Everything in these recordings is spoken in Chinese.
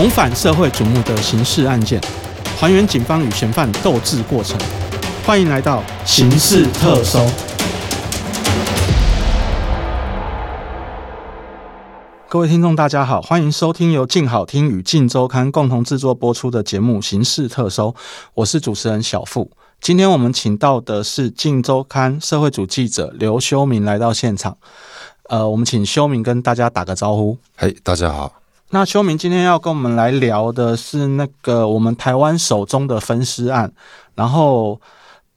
重返社会瞩目的刑事案件，还原警方与嫌犯斗智过程。欢迎来到刑事特搜。各位听众，大家好，欢迎收听由静好听与静周刊共同制作播出的节目《刑事特搜》，我是主持人小富。今天我们请到的是镜周刊社会组记者刘修明来到现场。呃，我们请修明跟大家打个招呼。嘿，大家好。那修明今天要跟我们来聊的是那个我们台湾手中的分尸案，然后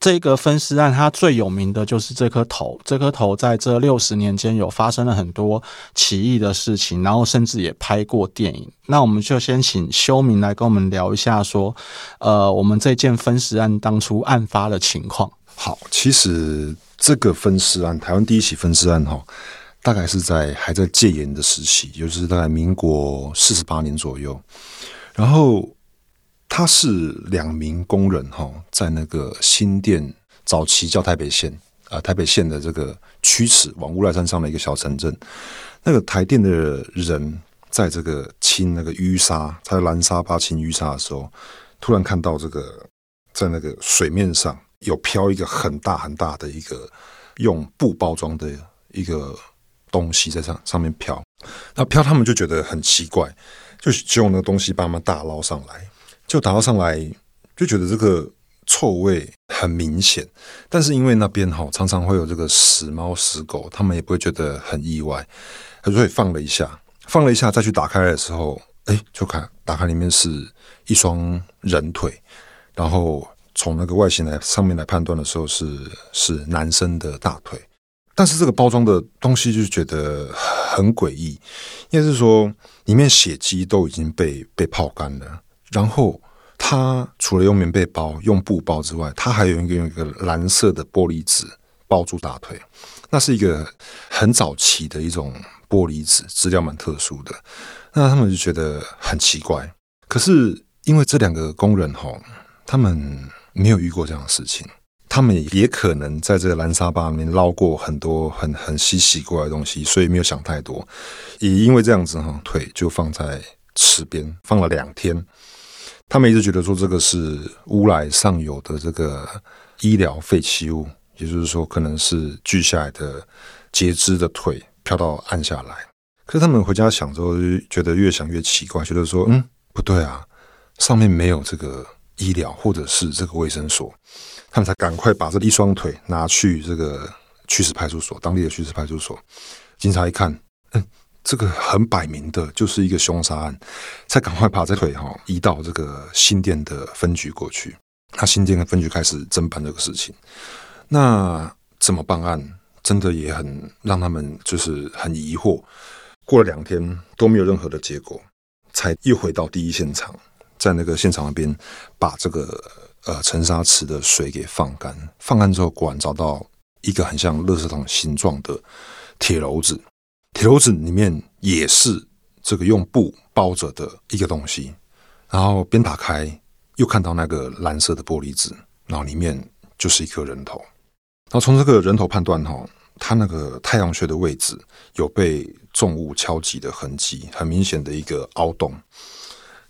这个分尸案它最有名的就是这颗头，这颗头在这六十年间有发生了很多奇异的事情，然后甚至也拍过电影。那我们就先请修明来跟我们聊一下，说，呃，我们这件分尸案当初案发的情况。好，其实这个分尸案，台湾第一起分尸案，哈。大概是在还在戒严的时期，就是大概民国四十八年左右。然后他是两名工人哈，在那个新店早期叫台北县啊、台北县的这个曲池往乌来山上的一个小城镇。那个台电的人在这个清那个淤沙，他在拦沙坝清淤沙的时候，突然看到这个在那个水面上有飘一个很大很大的一个用布包装的一个。东西在上上面飘，那飘他们就觉得很奇怪，就就用那个东西把他们打捞上来，就打捞上来就觉得这个臭味很明显，但是因为那边哈常常会有这个死猫死狗，他们也不会觉得很意外，所以放了一下，放了一下再去打开的时候，哎，就看打开里面是一双人腿，然后从那个外形来上面来判断的时候是是男生的大腿。但是这个包装的东西就觉得很诡异，应该是说里面血迹都已经被被泡干了，然后它除了用棉被包、用布包之外，它还有一个用一个蓝色的玻璃纸包住大腿，那是一个很早期的一种玻璃纸，质料蛮特殊的。那他们就觉得很奇怪，可是因为这两个工人哈，他们没有遇过这样的事情。他们也可能在这个蓝沙坝里面捞过很多很很稀奇怪的东西，所以没有想太多。也因为这样子哈，腿就放在池边放了两天。他们一直觉得说这个是乌来上游的这个医疗废弃物，也就是说可能是锯下来的截肢的腿飘到岸下来。可是他们回家想之后，就觉得越想越奇怪，觉得说嗯不对啊，上面没有这个医疗或者是这个卫生所。他们才赶快把这一双腿拿去这个曲池派出所，当地的曲池派出所。警察一看，嗯，这个很摆明的就是一个凶杀案，才赶快把这腿哈移到这个新店的分局过去。那新店的分局开始侦办这个事情。那怎么办案？真的也很让他们就是很疑惑。过了两天都没有任何的结果，才又回到第一现场，在那个现场那边把这个。呃，沉沙池的水给放干，放干之后，果然找到一个很像垃圾桶形状的铁篓子，铁篓子里面也是这个用布包着的一个东西。然后边打开，又看到那个蓝色的玻璃纸，然后里面就是一颗人头。然后从这个人头判断，哈，他那个太阳穴的位置有被重物敲击的痕迹，很明显的一个凹洞。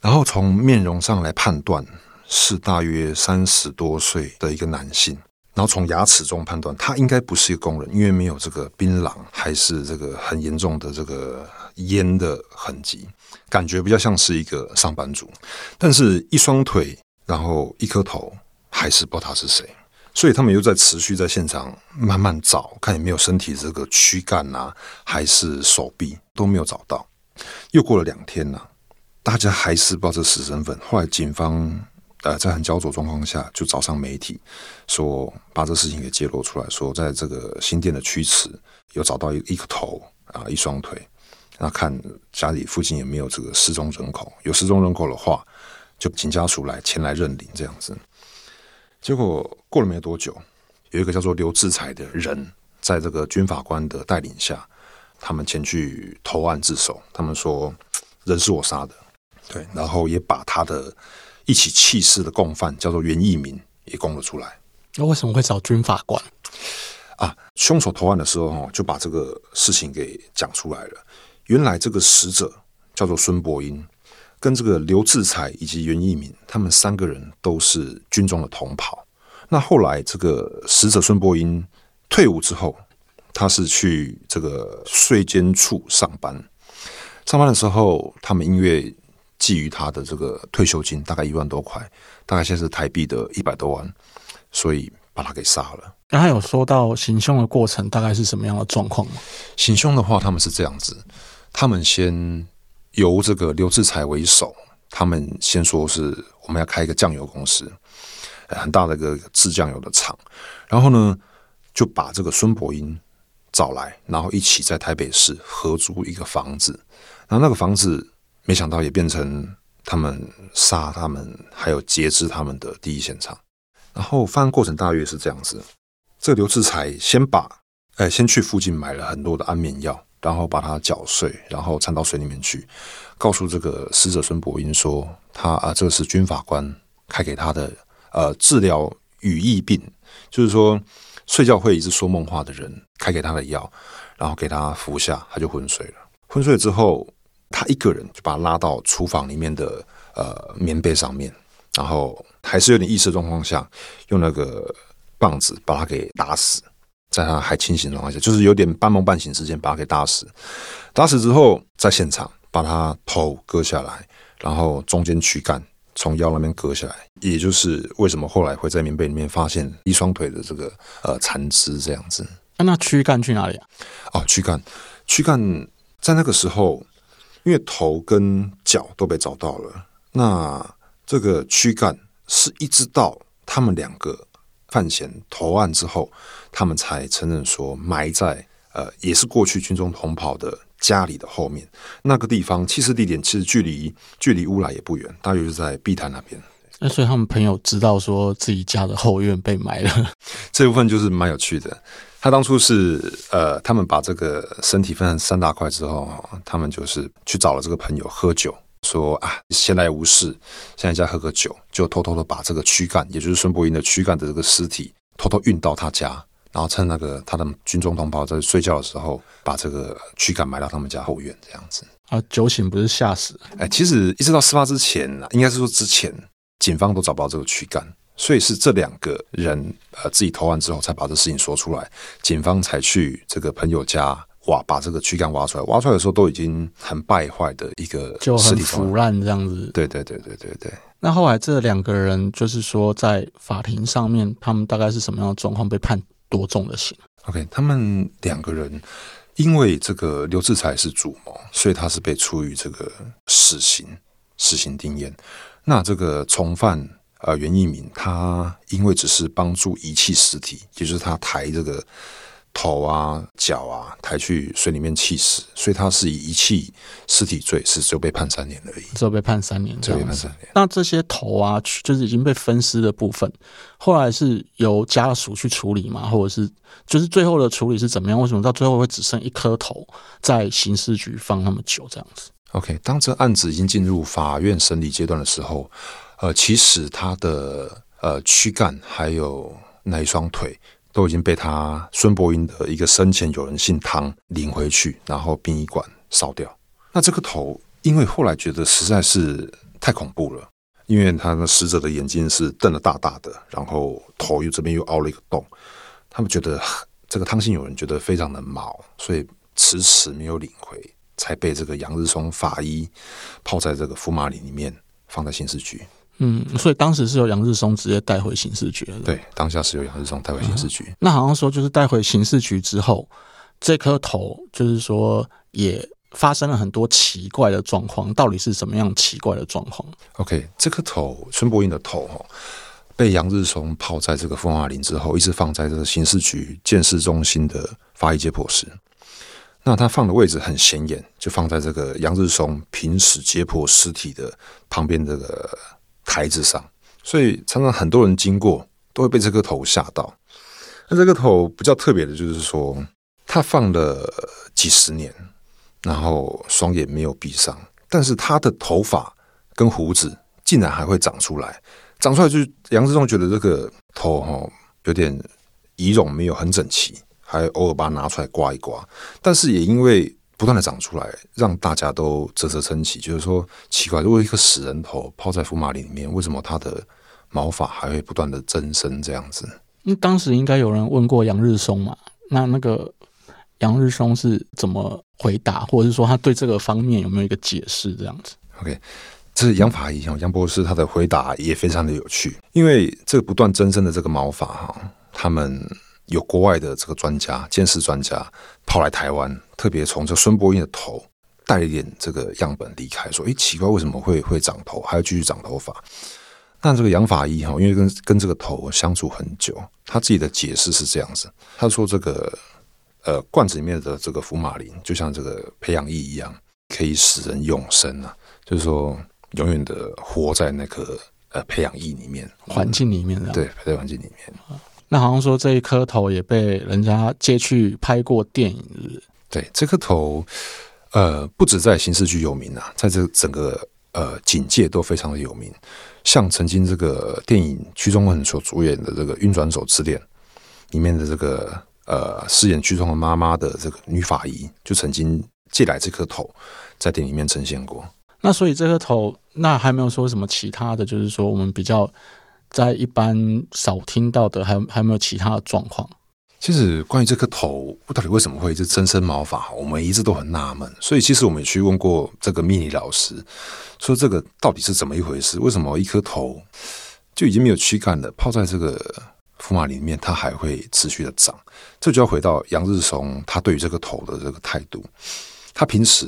然后从面容上来判断。是大约三十多岁的一个男性，然后从牙齿中判断他应该不是一个工人，因为没有这个槟榔还是这个很严重的这个烟的痕迹，感觉比较像是一个上班族。但是，一双腿，然后一颗头，还是不知道他是谁。所以他们又在持续在现场慢慢找，看有没有身体这个躯干啊，还是手臂都没有找到。又过了两天呐，大家还是不知道这死身份。后来警方。呃，在很焦灼状况下，就找上媒体，说把这事情给揭露出来，说在这个新店的区池有找到一一个头啊，一双腿，那看家里附近有没有这个失踪人口，有失踪人口的话，就请家属来前来认领这样子。结果过了没多久，有一个叫做刘志才的人，在这个军法官的带领下，他们前去投案自首，他们说人是我杀的，对，然后也把他的。一起弃尸的共犯叫做袁义民，也供了出来。那为什么会找军法官啊？凶手投案的时候，就把这个事情给讲出来了。原来这个死者叫做孙伯英，跟这个刘志才以及袁义民，他们三个人都是军中的同袍。那后来这个死者孙伯英退伍之后，他是去这个税监处上班。上班的时候，他们因为觊觎他的这个退休金，大概一万多块，大概现在是台币的一百多万，所以把他给杀了。那他有说到行凶的过程大概是什么样的状况吗？行凶的话，他们是这样子：他们先由这个刘志才为首，他们先说是我们要开一个酱油公司，很大的一个制酱油的厂，然后呢就把这个孙伯英找来，然后一起在台北市合租一个房子。然后那个房子没想到也变成他们杀他们还有截肢他们的第一现场。然后犯案过程大约是这样子。这个刘志才先把，哎，先去附近买了很多的安眠药，然后把它搅碎，然后掺到水里面去，告诉这个死者孙伯英说，他啊，这个是军法官开给他的，呃，治疗语异病，就是说睡觉会一直说梦话的人开给他的药，然后给他服下，他就昏睡了。昏睡之后，他一个人就把他拉到厨房里面的呃棉被上面，然后还是有点意识状况下，用那个。棒子把他给打死，在他还清醒的状况下，就是有点半梦半醒之间把他给打死。打死之后，在现场把他头割下来，然后中间躯干从腰那边割下来，也就是为什么后来会在棉被里面发现一双腿的这个呃残肢这样子。啊、那躯干去哪里啊？哦，躯干，躯干在那个时候，因为头跟脚都被找到了，那这个躯干是一直到他们两个。犯嫌投案之后，他们才承认说埋在呃，也是过去军中同袍的家里的后面那个地方。其实地点其实距离距离乌来也不远，大约是在碧潭那边。那所以他们朋友知道说自己家的后院被埋了，这部分就是蛮有趣的。他当初是呃，他们把这个身体分成三大块之后，他们就是去找了这个朋友喝酒。说啊，闲来无事，现在家喝个酒，就偷偷的把这个躯干，也就是孙伯英的躯干的这个尸体，偷偷运到他家，然后趁那个他的军中同胞在睡觉的时候，把这个躯干埋到他们家后院，这样子。啊，酒醒不是吓死？哎，其实一直到事发之前，应该是说之前，警方都找不到这个躯干，所以是这两个人呃自己投案之后，才把这事情说出来，警方才去这个朋友家。挖把这个躯干挖出来，挖出来的时候都已经很败坏的一个就很腐烂这样子。对对对对对对。那后来这两个人就是说，在法庭上面，他们大概是什么样的状况？被判多重的刑？OK，他们两个人因为这个刘志才是主谋，所以他是被处于这个死刑，死刑定谳。那这个从犯呃袁一鸣，他因为只是帮助遗弃尸体，也就是他抬这个。头啊、脚啊抬去水里面弃尸，所以他是以遗弃尸体罪，是只有被判三年而已，只有被判三年，只有被判三年。那这些头啊，就是已经被分尸的部分，后来是由家属去处理吗？或者是就是最后的处理是怎么样？为什么到最后会只剩一颗头在刑事局放那么久这样子？OK，当这案子已经进入法院审理阶段的时候，呃，其实他的呃躯干还有那一双腿。都已经被他孙伯英的一个生前友人姓汤领回去，然后殡仪馆烧掉。那这个头，因为后来觉得实在是太恐怖了，因为他的死者的眼睛是瞪得大大的，然后头又这边又凹了一个洞，他们觉得这个汤姓友人觉得非常的毛，所以迟迟没有领回，才被这个杨日松法医泡在这个福马林里面，放在刑事局。嗯，所以当时是由杨日松直接带回刑事局的。对，当下是由杨日松带回刑事局。嗯。那好像说，就是带回刑事局之后，这颗头就是说也发生了很多奇怪的状况。到底是什么样奇怪的状况？OK，这颗头，孙伯英的头哈，被杨日松泡在这个福马林之后，一直放在这个刑事局鉴识中心的法医解剖室。那他放的位置很显眼，就放在这个杨日松平时解剖尸体的旁边这个。台子上，所以常常很多人经过都会被这个头吓到。那这个头比较特别的就是说，他放了几十年，然后双眼没有闭上，但是他的头发跟胡子竟然还会长出来，长出来就杨志忠觉得这个头哈有点仪容没有很整齐，还偶尔把它拿出来刮一刮。但是也因为不断的长出来，让大家都啧啧称奇，就是说奇怪，如果一个死人头泡在福马林里面，为什么它的毛发还会不断的增生这样子？那当时应该有人问过杨日松嘛？那那个杨日松是怎么回答，或者是说他对这个方面有没有一个解释？这样子？OK，这是杨法医哈，杨博士他的回答也非常的有趣，因为这个不断增生的这个毛发哈，他们有国外的这个专家、鉴识专家跑来台湾，特别从这孙伯英的头带一点这个样本离开，说：“诶，奇怪，为什么会会长头，还要继续长头发？”那这个杨法医哈，因为跟跟这个头相处很久，他自己的解释是这样子。他说：“这个呃罐子里面的这个福马林，就像这个培养液一样，可以使人永生啊，就是说永远的活在那个呃培养液里面环境里面的。对，在环境里面。那好像说这一颗头也被人家借去拍过电影。对，这颗头呃不止在刑事局有名啊，在这整个呃警界都非常的有名。”像曾经这个电影屈中恒所主演的这个《运转手之恋》里面的这个呃饰演屈中恒妈妈的这个女法医，就曾经借来这颗头，在电影里面呈现过。那所以这颗头，那还没有说什么其他的，就是说我们比较在一般少听到的，还有还有没有其他的状况？其实关于这颗头，到底为什么会一直增生毛发，我们一直都很纳闷。所以其实我们也去问过这个命理老师，说这个到底是怎么一回事？为什么一颗头就已经没有躯干了，泡在这个福马里面，它还会持续的长？这就要回到杨日松他对于这个头的这个态度。他平时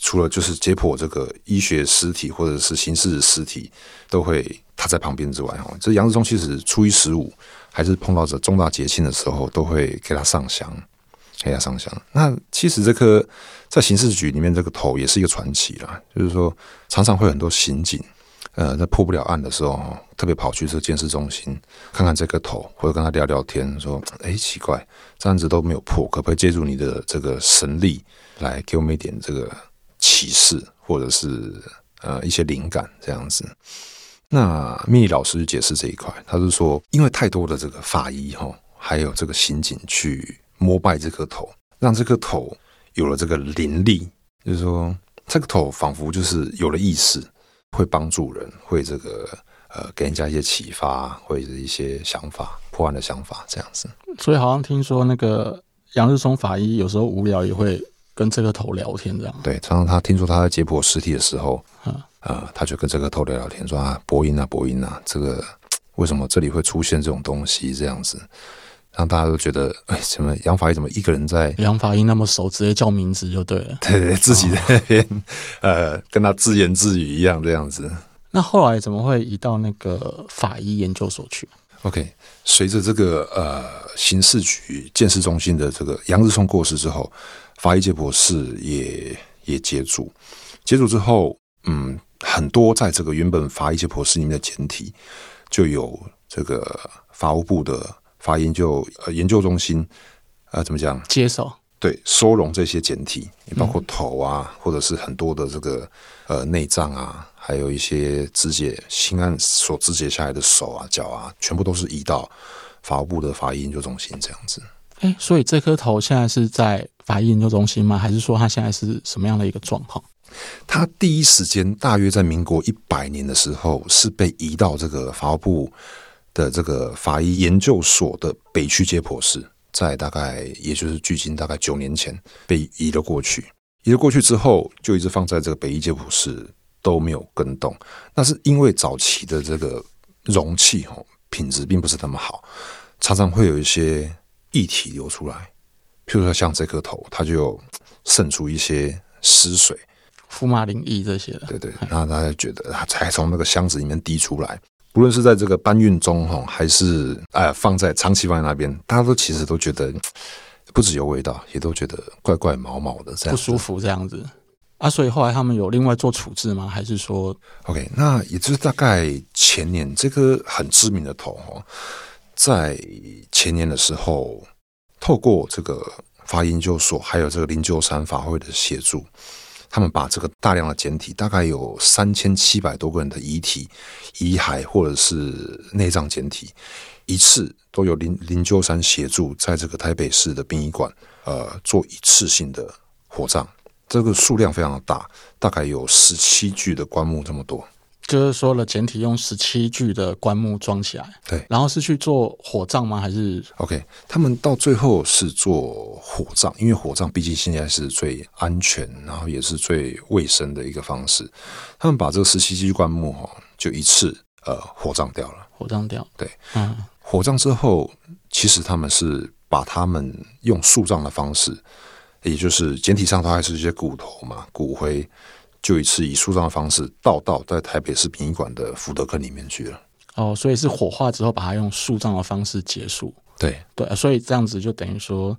除了就是解剖这个医学尸体或者是刑事尸体，都会他在旁边之外，哈，这杨志忠其实初一十五。还是碰到这重大节庆的时候，都会给他上香，给他上香。那其实这颗在刑事局里面这个头也是一个传奇啦，就是说常常会很多刑警，呃，在破不了案的时候，特别跑去这个鉴识中心看看这个头，或者跟他聊聊天，说：“哎，奇怪，这案子都没有破，可不可以借助你的这个神力来给我们一点这个启示，或者是呃一些灵感这样子？”那命理老师解释这一块，他是说，因为太多的这个法医哈，还有这个刑警去膜拜这颗头，让这颗头有了这个灵力，就是说，这个头仿佛就是有了意识，会帮助人，会这个呃给人家一些启发，或者一些想法，破案的想法这样子。所以好像听说那个杨日松法医有时候无聊也会跟这个头聊天，这样。对，常常他听说他在解剖尸体的时候，嗯。啊、呃，他就跟这个头聊聊天，说啊，波音啊，波音啊，这个 为什么这里会出现这种东西？这样子，让大家都觉得，哎，什么杨法医怎么一个人在？杨法医那么熟，直接叫名字就对了。对对，自己在那边，哦、呃，跟他自言自语一样这样子。那后来怎么会移到那个法医研究所去？OK，随着这个呃刑事局鉴识中心的这个杨日松过世之后，法医解剖室也也接住，接住之后，嗯。很多在这个原本法医解剖室里面的简体，就有这个法务部的法医研究呃研究中心，呃怎么讲？接手对收容这些检体，也包括头啊，或者是很多的这个呃内脏啊，还有一些肢解新案所肢解下来的手啊脚啊，全部都是移到法务部的法医研究中心这样子。哎，所以这颗头现在是在法医研究中心吗？还是说它现在是什么样的一个状况？它第一时间大约在民国一百年的时候，是被移到这个法务部的这个法医研究所的北区解剖室，在大概也就是距今大概九年前被移了过去。移了过去之后，就一直放在这个北医解剖室都没有更动。那是因为早期的这个容器哦，品质并不是那么好，常常会有一些液体流出来，譬如说像这颗头，它就渗出一些湿水。福马林液这些的，对对，然后大家觉得，才从那个箱子里面滴出来。不论是在这个搬运中哈，还是哎放在长期放在那边，大家都其实都觉得不只有味道，也都觉得怪怪毛毛的，这样不舒服这样子啊。所以后来他们有另外做处置吗？还是说，OK？那也就是大概前年这个很知名的头哈，在前年的时候，透过这个法研究所还有这个灵鹫山法会的协助。他们把这个大量的简体，大概有三千七百多个人的遗体、遗骸或者是内脏简体，一次都有林林秋山协助，在这个台北市的殡仪馆，呃，做一次性的火葬，这个数量非常的大，大概有十七具的棺木这么多。就是说了，简体用十七具的棺木装起来，对，然后是去做火葬吗？还是？OK，他们到最后是做火葬，因为火葬毕竟现在是最安全，然后也是最卫生的一个方式。他们把这个十七具棺木哈，就一次呃火葬掉了。火葬掉，对，嗯，火葬之后，其实他们是把他们用树葬的方式，也就是简体上它还是一些骨头嘛，骨灰。就一次以树葬的方式倒到在台北市殡仪馆的福德坑里面去了。哦，所以是火化之后把它用树葬的方式结束。对对，所以这样子就等于说，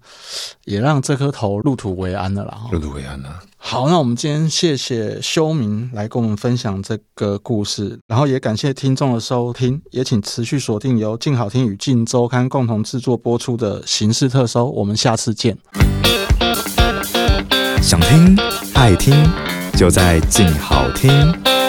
也让这颗头入土为安了啦。入土为安了。好，那我们今天谢谢修明来跟我们分享这个故事，然后也感谢听众的收听，也请持续锁定由静好听与静周刊共同制作播出的刑事特搜，我们下次见。想听爱听。就在静好听。